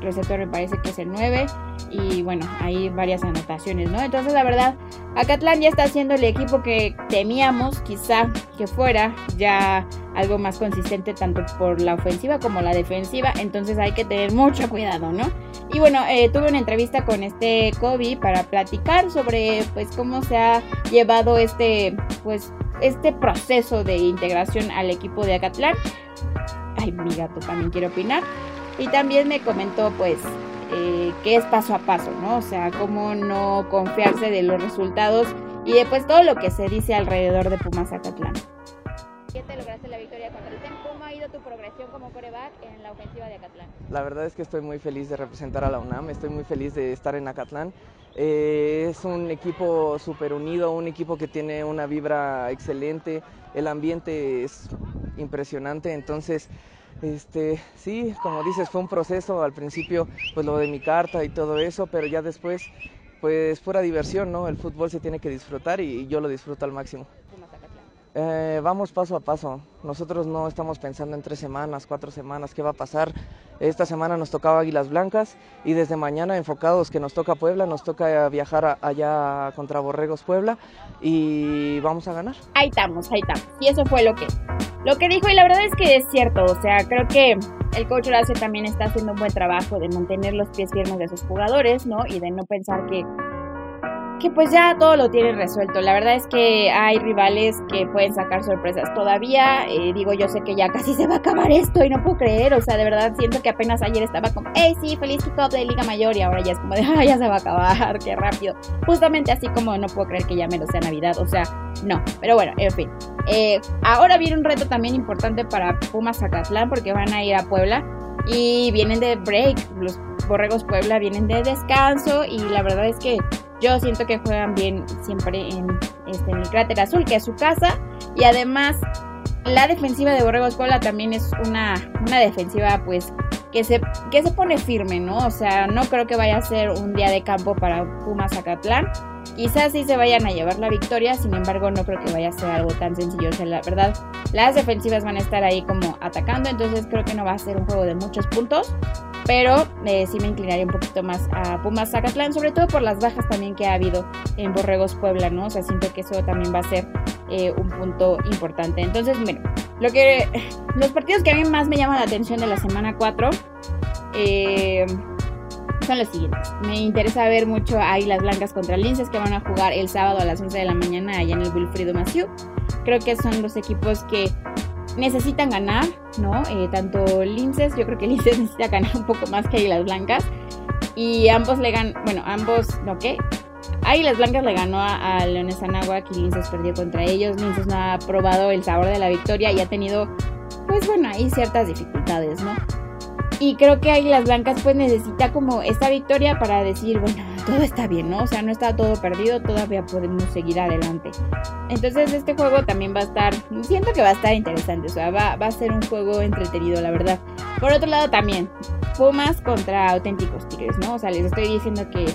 receptor me parece que es el 9 y bueno, hay varias anotaciones, ¿no? Entonces la verdad, Acatlán ya está siendo el equipo que temíamos quizá que fuera ya algo más consistente tanto por la ofensiva como la defensiva, entonces hay que tener mucho cuidado, ¿no? Y bueno, eh, tuve una entrevista con este Kobe para platicar sobre pues cómo se ha llevado este pues este proceso de integración al equipo de Acatlán. Ay, mi gato también quiere opinar. Y también me comentó pues eh, que es paso a paso, ¿no? O sea, cómo no confiarse de los resultados y después todo lo que se dice alrededor de Pumas Acatlán. ¿Qué te lograste la victoria contra el TEM? ¿Cómo ha ido tu progresión como coreback en la ofensiva de Acatlán? La verdad es que estoy muy feliz de representar a la UNAM, estoy muy feliz de estar en Acatlán. Eh, es un equipo súper unido, un equipo que tiene una vibra excelente, el ambiente es impresionante, entonces este, sí, como dices, fue un proceso al principio, pues lo de mi carta y todo eso, pero ya después, pues pura diversión, ¿no? El fútbol se tiene que disfrutar y yo lo disfruto al máximo. Eh, vamos paso a paso. Nosotros no estamos pensando en tres semanas, cuatro semanas, qué va a pasar. Esta semana nos tocaba Águilas Blancas y desde mañana enfocados que nos toca Puebla, nos toca viajar allá contra Borregos Puebla y vamos a ganar. Ahí estamos, ahí estamos. Y eso fue lo que lo que dijo y la verdad es que es cierto, o sea, creo que el coach Horacio también está haciendo un buen trabajo de mantener los pies firmes de sus jugadores, ¿no? Y de no pensar que que pues ya todo lo tienen resuelto. La verdad es que hay rivales que pueden sacar sorpresas todavía. Eh, digo, yo sé que ya casi se va a acabar esto y no puedo creer. O sea, de verdad siento que apenas ayer estaba como, hey, sí, feliz kickoff de Liga Mayor y ahora ya es como de, *laughs* ah, ya se va a acabar, qué rápido. Justamente así como no puedo creer que ya menos sea Navidad. O sea, no. Pero bueno, en fin. Eh, ahora viene un reto también importante para Pumas Zacatlán porque van a ir a Puebla y vienen de break. Los Borregos Puebla vienen de descanso y la verdad es que yo siento que juegan bien siempre en, este, en el cráter azul, que es su casa. Y además, la defensiva de Borregos Puebla también es una, una defensiva, pues, que se, que se pone firme, ¿no? O sea, no creo que vaya a ser un día de campo para Pumas Zacatlán. Quizás sí se vayan a llevar la victoria, sin embargo, no creo que vaya a ser algo tan sencillo. O sea, la verdad, las defensivas van a estar ahí como atacando, entonces creo que no va a ser un juego de muchos puntos pero eh, sí me inclinaría un poquito más a Pumas Zacatlán, sobre todo por las bajas también que ha habido en Borregos Puebla, ¿no? O sea, siento que eso también va a ser eh, un punto importante. Entonces, bueno, lo que, los partidos que a mí más me llaman la atención de la semana 4 eh, son los siguientes. Me interesa ver mucho a Águilas Blancas contra Linces que van a jugar el sábado a las 11 de la mañana allá en el Wilfrido Maciú. Creo que son los equipos que necesitan ganar, ¿no? Eh, tanto Linces, yo creo que *laughs* Linces necesita ganar un poco más que Águilas Blancas. Y ambos le ganan, bueno, ambos, ¿no qué? Águilas Blancas le ganó a, Leones Anáhuac y Linces perdió contra ellos. Linces no ha probado el sabor de la victoria y ha tenido, pues bueno, ahí ciertas dificultades, ¿no? Y creo que Águilas Blancas pues necesita como esta victoria para decir, bueno, todo está bien, ¿no? O sea, no está todo perdido, todavía podemos seguir adelante. Entonces este juego también va a estar, siento que va a estar interesante, o sea, va, va a ser un juego entretenido, la verdad. Por otro lado también, Pumas contra auténticos Tigres, ¿no? O sea, les estoy diciendo que,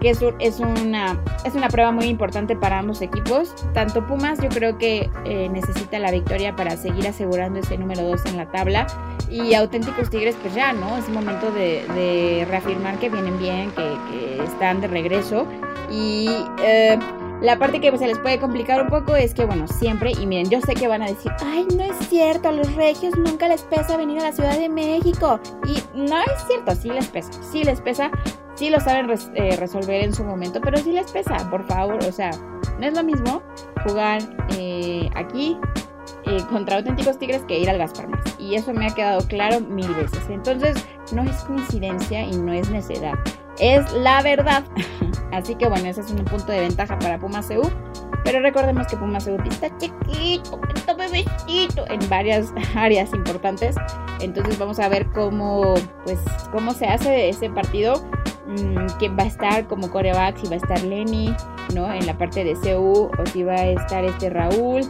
que es, una, es una prueba muy importante para ambos equipos. Tanto Pumas yo creo que eh, necesita la victoria para seguir asegurando ese número 2 en la tabla. Y auténticos Tigres, pues ya, ¿no? Es momento de, reafirmar que vienen bien, que, que están de regreso. Y... Eh, la parte que se les puede complicar un poco es que, bueno, siempre, y miren, yo sé que van a decir, ay, no es cierto, a los regios nunca les pesa venir a la Ciudad de México. Y no es cierto, sí les pesa, sí les pesa, sí lo saben eh, resolver en su momento, pero sí les pesa, por favor, o sea, no es lo mismo jugar eh, aquí eh, contra auténticos tigres que ir al Gaspar Y eso me ha quedado claro mil veces. Entonces, no es coincidencia y no es necedad es la verdad. *laughs* Así que bueno, ese es un punto de ventaja para Pumas EU. Pero recordemos que Pumas EU está chiquito, está bebecito en varias *laughs* áreas importantes. Entonces vamos a ver cómo, pues, cómo se hace ese partido. Mm, quién va a estar como coreback, si va a estar Lenny, ¿no? En la parte de CU, o si va a estar este Raúl.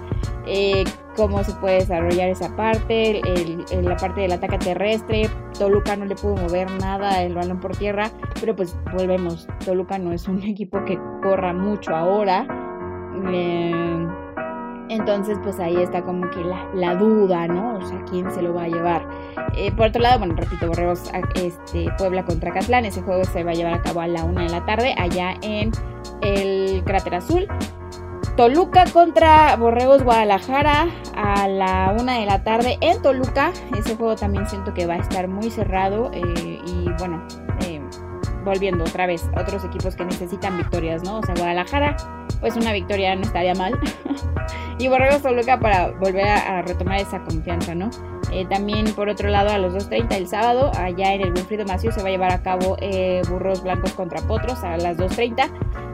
Eh, cómo se puede desarrollar esa parte, el, la parte del ataque terrestre. Toluca no le pudo mover nada el balón por tierra, pero pues volvemos. Toluca no es un *laughs* equipo que corra mucho ahora. Eh, entonces, pues ahí está como que la, duda, ¿no? O sea, ¿quién se lo va a llevar? Eh, por otro lado, bueno, repito, Borregos, este, Puebla contra Catlán. Ese juego se va a llevar a cabo a la una de la tarde, allá en el Cráter Azul. Toluca contra Borregos Guadalajara a la una de la tarde en Toluca. Ese juego también siento que va a estar muy cerrado eh, y bueno, eh, volviendo otra vez otros equipos que necesitan victorias, ¿no? O sea, Guadalajara, pues una victoria no estaría mal. *laughs* y Borregos Toluca para volver a, retomar esa confianza, ¿no? Eh, también por otro lado a los 2.30 el sábado, allá en el Wilfrido Macio se va a llevar a cabo Burros Blancos contra Potros a las 2.30.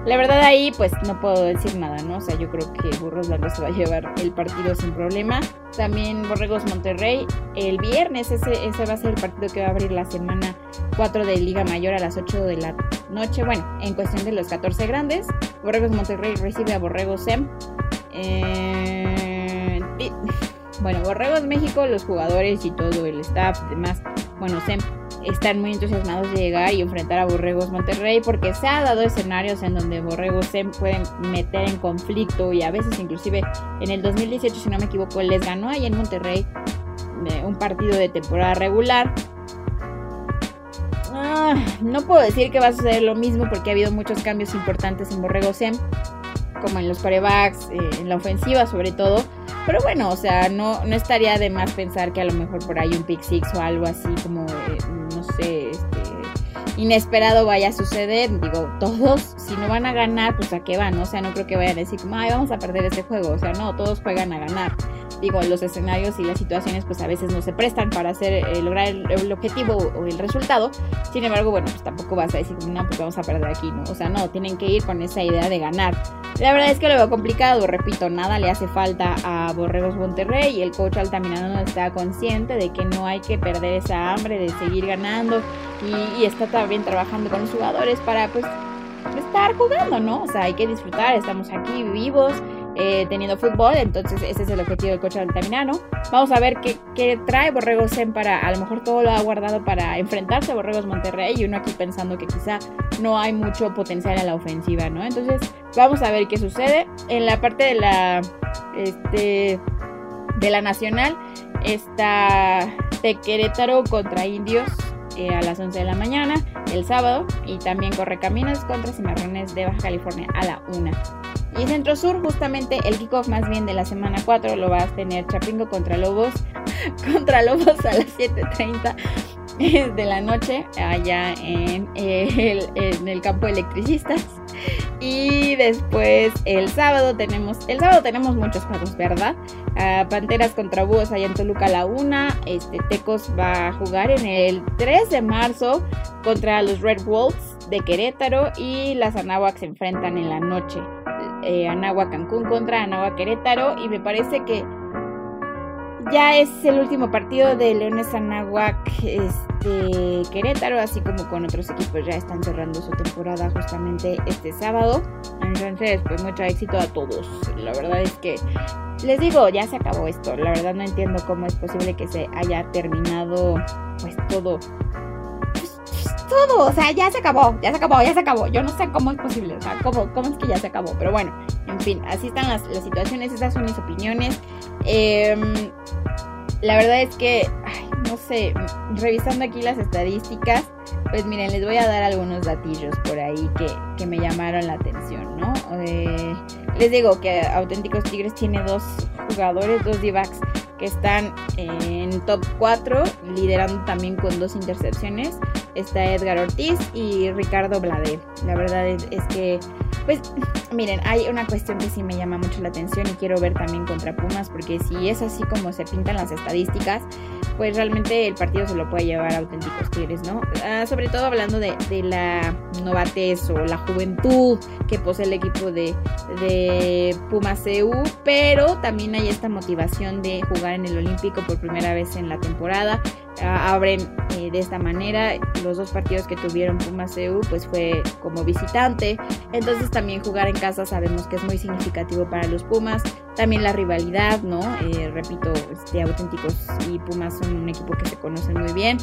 La verdad ahí pues no puedo decir nada, ¿no? O sea, yo creo que Burros Blancos se va a llevar el partido sin problema. También Borregos Monterrey el viernes, ese, ese va a ser el partido que va a abrir la semana 4 de Liga Mayor a las 8 de la noche. Bueno, en cuestión de los 14 grandes. Borregos Monterrey recibe a Borregos SEM. Eh, bueno, Borregos México, los jugadores y todo el staff, demás. Bueno, SEM están muy entusiasmados de llegar y enfrentar a Borregos Monterrey porque se ha dado escenarios en donde Borregos se pueden meter en conflicto y a veces inclusive en el 2018 si no me equivoco les ganó ahí en Monterrey eh, un partido de temporada regular ah, no puedo decir que va a suceder lo mismo porque ha habido muchos cambios importantes en Borregos SEM como en los corebacks, eh, en la ofensiva sobre todo. Pero bueno, o sea, no, no estaría de más pensar que a lo mejor por ahí un pick six o algo así como, eh, no sé, este, inesperado vaya a suceder. Digo, todos, si no van a ganar, pues a qué van, o sea, no creo que vayan a decir como, ay, vamos a perder ese juego, o sea, no, todos juegan a ganar digo, los escenarios y las situaciones pues a veces no se prestan para hacer, eh, lograr el, objetivo o el resultado. Sin embargo, bueno, pues tampoco vas a decir, no, pues vamos a perder aquí, ¿no? O sea, no, tienen que ir con esa idea de ganar. La verdad es que lo veo complicado, repito, nada le hace falta a Borregos Monterrey y el coach Altamirano está consciente de que no hay que perder esa hambre de seguir ganando y, y está también trabajando con los jugadores para pues estar jugando, ¿no? O sea, hay que disfrutar, estamos aquí vivos, eh, teniendo fútbol, entonces ese es el objetivo del coche altamirano. Vamos a ver qué, trae Borregos Zen para, a lo mejor todo lo ha guardado para enfrentarse a Borregos Monterrey y uno aquí pensando que quizá no hay mucho potencial en la ofensiva, ¿no? Entonces vamos a ver qué sucede. En la parte de la, este, de la nacional está de Querétaro contra Indios eh, a las 11 de la mañana el sábado y también Correcaminos contra Cimarrones de Baja California a la 1. Y Centro Sur, justamente el kickoff más bien de la semana 4 lo vas a tener Chapingo contra Lobos, *laughs* contra Lobos a las 7.30 *laughs* de la noche allá en el, campo electricistas. Y después el sábado tenemos, el sábado tenemos muchos juegos, ¿verdad? Ah, Panteras contra Búhos allá en Toluca la 1. Este, Tecos va a jugar en el 3 de marzo contra los Red Wolves de Querétaro y las Anáhuac se enfrentan en la noche. Eh, Cancún contra Anáhuac Querétaro y me parece que ya es el último partido de Leones Anáhuac este, Querétaro, así como con otros equipos ya están cerrando su temporada justamente este sábado. Entonces, pues mucho éxito a todos. La verdad es que les digo, ya se acabó esto. La verdad no entiendo cómo es posible que se haya terminado pues todo todo, o sea, ya se acabó, ya se acabó, ya se acabó. Yo no sé cómo es posible, o sea, cómo, cómo es que ya se acabó, pero bueno, en fin, así están las, situaciones, esas son mis opiniones. Em, la verdad es que, no sé, revisando aquí las estadísticas, pues miren, les voy a dar algunos datillos por ahí que, que me llamaron la atención, ¿no? Eh, les digo que Auténticos Tigres tiene dos jugadores, dos D-backs que están en top 4, liderando también con dos intercepciones. Está Edgar Ortiz y Ricardo Blade. La verdad es, que, pues, miren, hay una cuestión que sí me llama mucho la atención y quiero ver también contra Pumas, porque si es así como se pintan las estadísticas, pues realmente el partido se lo puede llevar a auténticos tigres, ¿no? Ah, sobre todo hablando de, la novatez o la juventud que posee el equipo de, de Pumas EU, pero también hay esta motivación de jugar en el Olímpico por primera vez en la temporada. Abren eh, de esta manera los dos partidos que tuvieron Pumas EU pues fue como visitante. Entonces también jugar en casa sabemos que es muy significativo para los Pumas. También la rivalidad, ¿no? Eh, repito, este, auténticos y Pumas son un equipo que se conocen muy bien.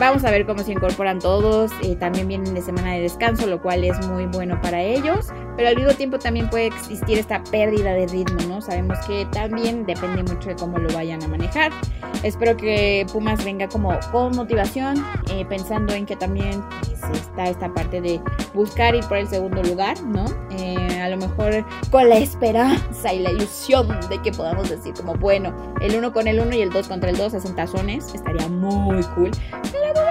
Vamos a ver cómo se incorporan todos. Eh, también vienen de semana de descanso, lo cual es muy bueno para ellos. Pero al mismo tiempo también puede existir esta pérdida de ritmo, ¿no? Sabemos que también depende mucho de cómo lo vayan a manejar. Espero que Pumas venga como con motivación, eh, pensando en que también pues, está esta parte de buscar ir por el segundo lugar, ¿no? A lo mejor con la esperanza y la ilusión de que podamos decir como, bueno, el uno con el uno y el dos contra el dos hacen tazones, estaría muy cool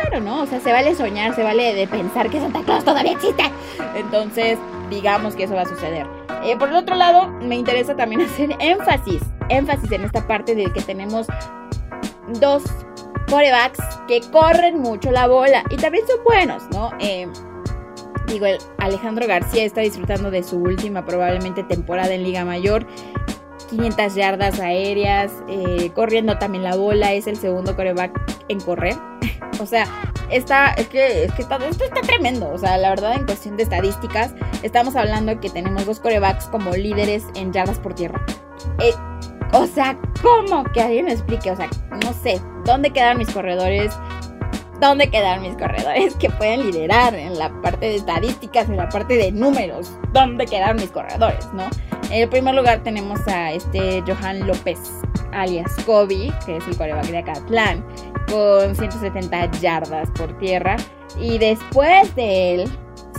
bueno, ¿no? O sea, se vale soñar, se vale de pensar que Santa Claus todavía existe. Entonces, digamos que eso va a suceder. Eh, por el otro lado, me interesa también *laughs* hacer énfasis, énfasis en esta parte de que tenemos dos corebacks que corren mucho la bola y también son buenos, ¿no? Eh, digo, Alejandro García está disfrutando de su última probablemente temporada en Liga Mayor 500 yardas aéreas, eh, corriendo también la bola, es el segundo coreback en correr. *laughs* o sea, está, es que, es que esto está tremendo. O sea, la verdad, en cuestión de estadísticas, estamos hablando que tenemos dos corebacks como líderes en yardas por tierra. Eh, o sea, ¿cómo? Que alguien me explique. O sea, no sé, ¿dónde quedan mis corredores? ¿Dónde quedan mis corredores que pueden liderar en la parte de estadísticas, en la parte de números? ¿Dónde quedan mis corredores, no? En primer lugar tenemos a este Johan López, alias Kobe, que es el coreback de Acatlán, con 170 yardas por tierra. Y después de él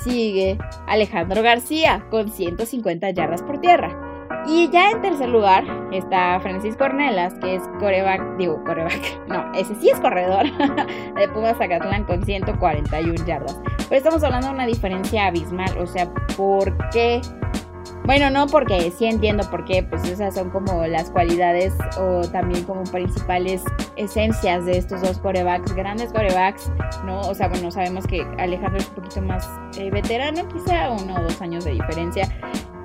sigue Alejandro García, con 150 yardas por tierra. Y ya en tercer lugar está Francisco Ornelas, que es coreback, digo coreback, *laughs* no, ese sí es corredor *laughs* de Pumas Zacatlán con 141 yardas. Pero estamos hablando de una diferencia abismal, o sea, ¿por qué bueno, no porque sí entiendo por qué, pues esas son como las cualidades o también como principales esencias de estos dos corebacks, grandes corebacks, ¿no? O sea, bueno, sabemos que Alejandro es un poquito más eh, veterano, quizá uno o dos años de diferencia,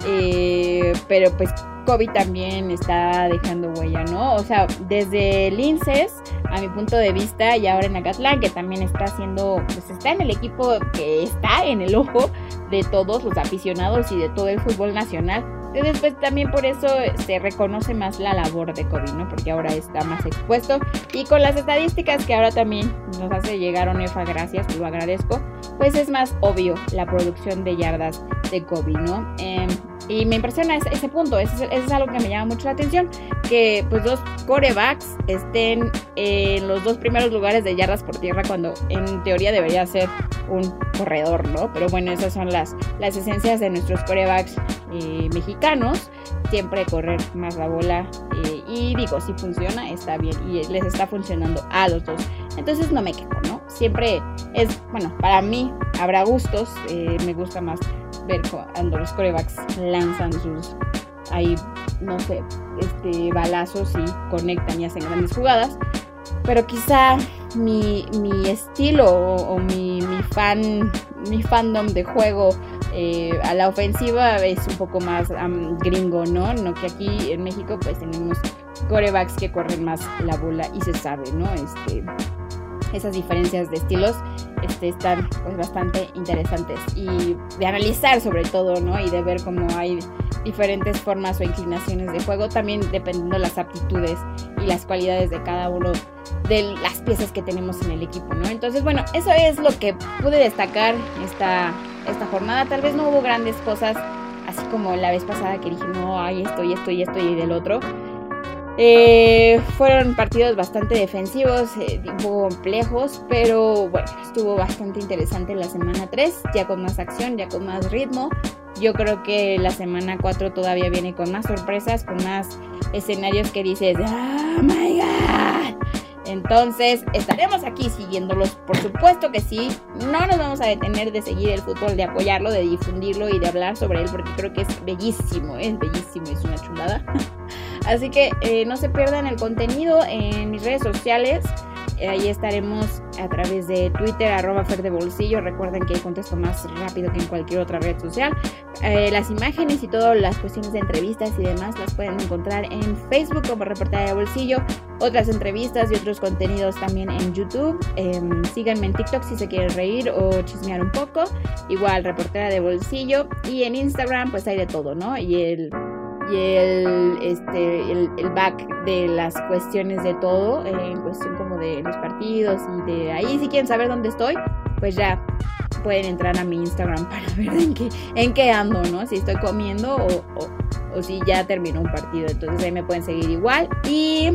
eh, pero pues Kobe también está dejando huella, ¿no? O sea, desde Linces, a mi punto de vista, y ahora en Acatlán, que también está haciendo, pues está en el equipo que está en el ojo de todos los aficionados y de todo el fútbol nacional. Entonces, pues también por eso se reconoce más la labor de Kobe, ¿no? Porque ahora está más expuesto. Y con las estadísticas que ahora también nos hace llegar Onefa, gracias, lo agradezco, pues es más obvio la producción de yardas de Kobe, ¿no? Eh, y me impresiona ese, punto, eso, es algo que me llama mucho la atención, que pues dos corebacks estén en los dos primeros lugares de yardas por tierra cuando en teoría debería ser un corredor, ¿no? Pero bueno, esas son las, las esencias de nuestros corebacks eh, mexicanos, siempre correr más la bola eh, y digo, si funciona, está bien y les está funcionando a los dos. Entonces no me quejo, ¿no? Siempre es, bueno, para mí habrá gustos, eh, me gusta más ver cuando los corebacks lanzan sus ahí, no sé, este, balazos y conectan y hacen grandes jugadas. Pero quizá mi, estilo o, mi, fan, mi fandom de juego eh, a la ofensiva es un poco más gringo, ¿no? No que aquí en México pues tenemos corebacks que corren más la bola y se sabe, ¿no? Este, esas diferencias de estilos este, están pues, bastante interesantes y de analizar sobre todo, ¿no? Y de ver cómo hay diferentes formas o inclinaciones de juego, también dependiendo de las aptitudes y las cualidades de cada uno de las piezas que tenemos en el equipo, ¿no? Entonces, bueno, eso es lo que pude destacar esta, esta jornada. Tal vez no hubo grandes cosas, así como la vez pasada que dije, no, hay esto y esto y esto y del otro. Eh, fueron partidos bastante defensivos, eh, complejos, pero bueno, estuvo bastante interesante la semana 3, ya con más acción, ya con más ritmo. Yo creo que la semana 4 todavía viene con más sorpresas, con más escenarios que dices, ¡Oh my god! Entonces, estaremos aquí siguiéndolos, por supuesto que sí. No nos vamos a detener de seguir el fútbol, de apoyarlo, de difundirlo y de hablar sobre él, porque creo que es bellísimo, es bellísimo, es una chulada. *laughs* Así que eh, no se pierdan el contenido en mis redes sociales. Eh, ahí estaremos a través de Twitter, arroba. Recuerden que contesto más rápido que en cualquier otra red social. Eh, las imágenes y todas las cuestiones de entrevistas y demás las pueden encontrar en Facebook como Reportera de Bolsillo. Otras entrevistas y otros contenidos también en YouTube. Em, síganme en TikTok si se quieren reír o chismear un poco. Igual, Reportera de Bolsillo. Y en Instagram, pues hay de todo, ¿no? Y el y el, este, el, back de las cuestiones de todo, en cuestión como de los partidos y de ahí, si quieren saber dónde estoy, pues ya pueden entrar a mi Instagram para *laughs* ver en qué, en qué ando, ¿no? Si estoy comiendo o, o, si ya terminó un partido. Entonces ahí me pueden seguir igual. Y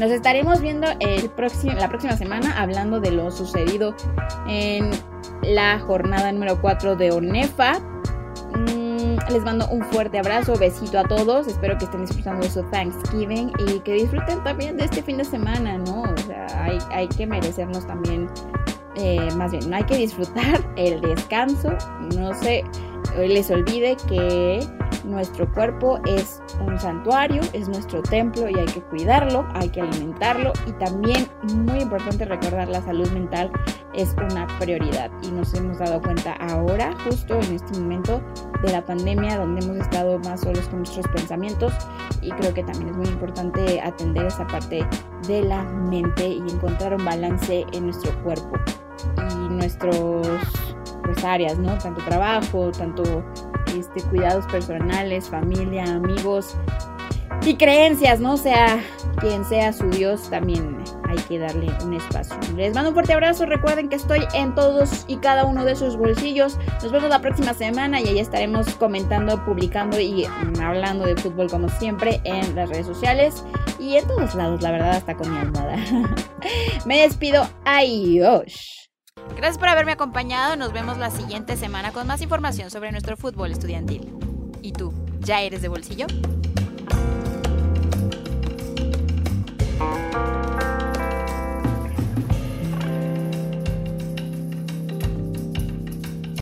nos estaremos viendo el próximo, la próxima semana hablando de lo sucedido en la jornada número 4 de ONEFA. Les mando un fuerte abrazo, besito a todos. Espero que estén disfrutando de su Thanksgiving y que disfruten también de este fin de semana, ¿no? O sea, hay, que merecernos también, eh, más bien, hay que disfrutar el descanso. No se les olvide que nuestro cuerpo es un santuario, es nuestro templo y hay que cuidarlo, hay que alimentarlo y también muy importante recordar la salud mental es una prioridad y nos hemos dado cuenta ahora, justo en este momento de la pandemia, donde hemos estado más solos con nuestros pensamientos y creo que también es muy importante atender esa parte de la mente y encontrar un balance en nuestro cuerpo. Y nuestros pues, áreas, ¿no? Tanto trabajo, tanto este, cuidados personales, familia, amigos y creencias, ¿no? sea, quien sea su Dios, también hay que darle un espacio. Les mando un fuerte abrazo. Recuerden que estoy en todos y cada uno de sus bolsillos. Nos vemos la próxima semana y ahí estaremos comentando, publicando y hablando de fútbol como siempre en las redes sociales y en todos lados, la verdad, hasta con mi almohada. *laughs* Me despido. Adiós. Gracias por haberme acompañado. Nos vemos la siguiente semana con más información sobre nuestro fútbol estudiantil. ¿Y tú? ¿Ya eres de bolsillo?